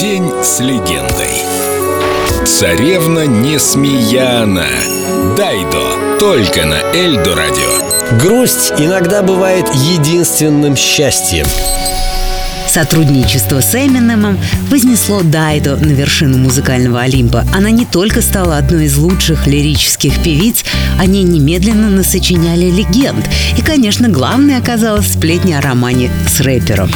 День с легендой. Царевна Несмеяна. Дайдо. Только на Эльдо радио. Грусть иногда бывает единственным счастьем. Сотрудничество с Эминемом вознесло Дайдо на вершину музыкального Олимпа. Она не только стала одной из лучших лирических певиц, они немедленно насочиняли легенд. И, конечно, главной оказалась сплетня о романе с рэпером.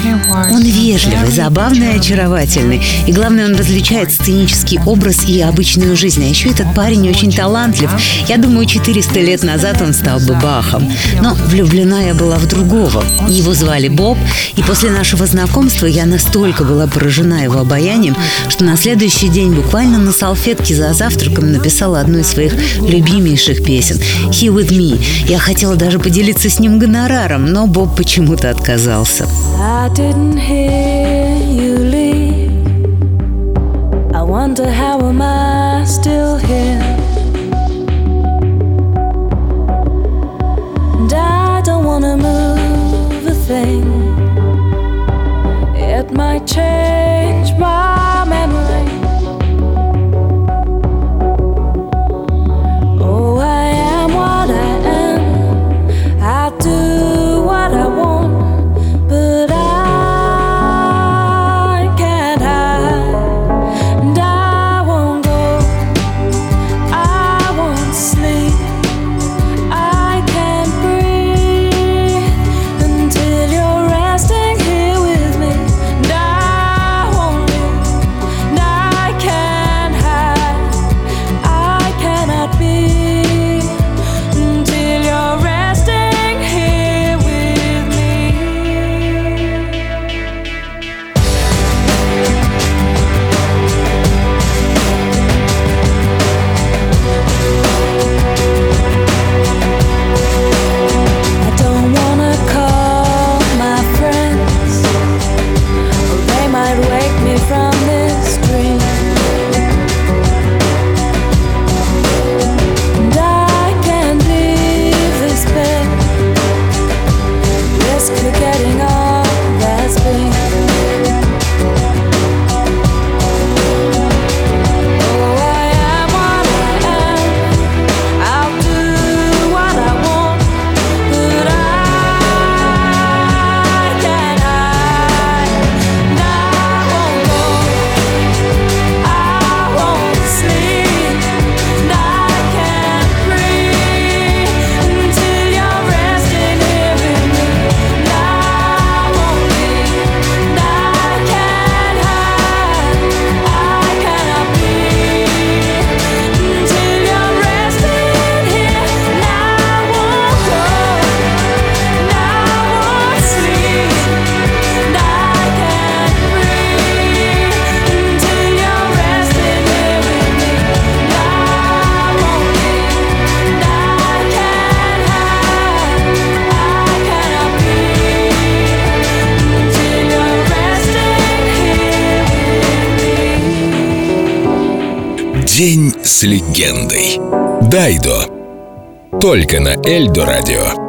Он вежливый, забавный и очаровательный. И главное, он различает сценический образ и обычную жизнь. А еще этот парень очень талантлив. Я думаю, 400 лет назад он стал бы Бахом. Но влюблена я была в другого. Его звали Боб, и после нашего знакомства знакомства я настолько была поражена его обаянием, что на следующий день буквально на салфетке за завтраком написала одну из своих любимейших песен «He with me». Я хотела даже поделиться с ним гонораром, но Боб почему-то отказался. I didn't hear you leave. I wonder how might change my memory. День с легендой. Дайдо. Только на Эльдо радио.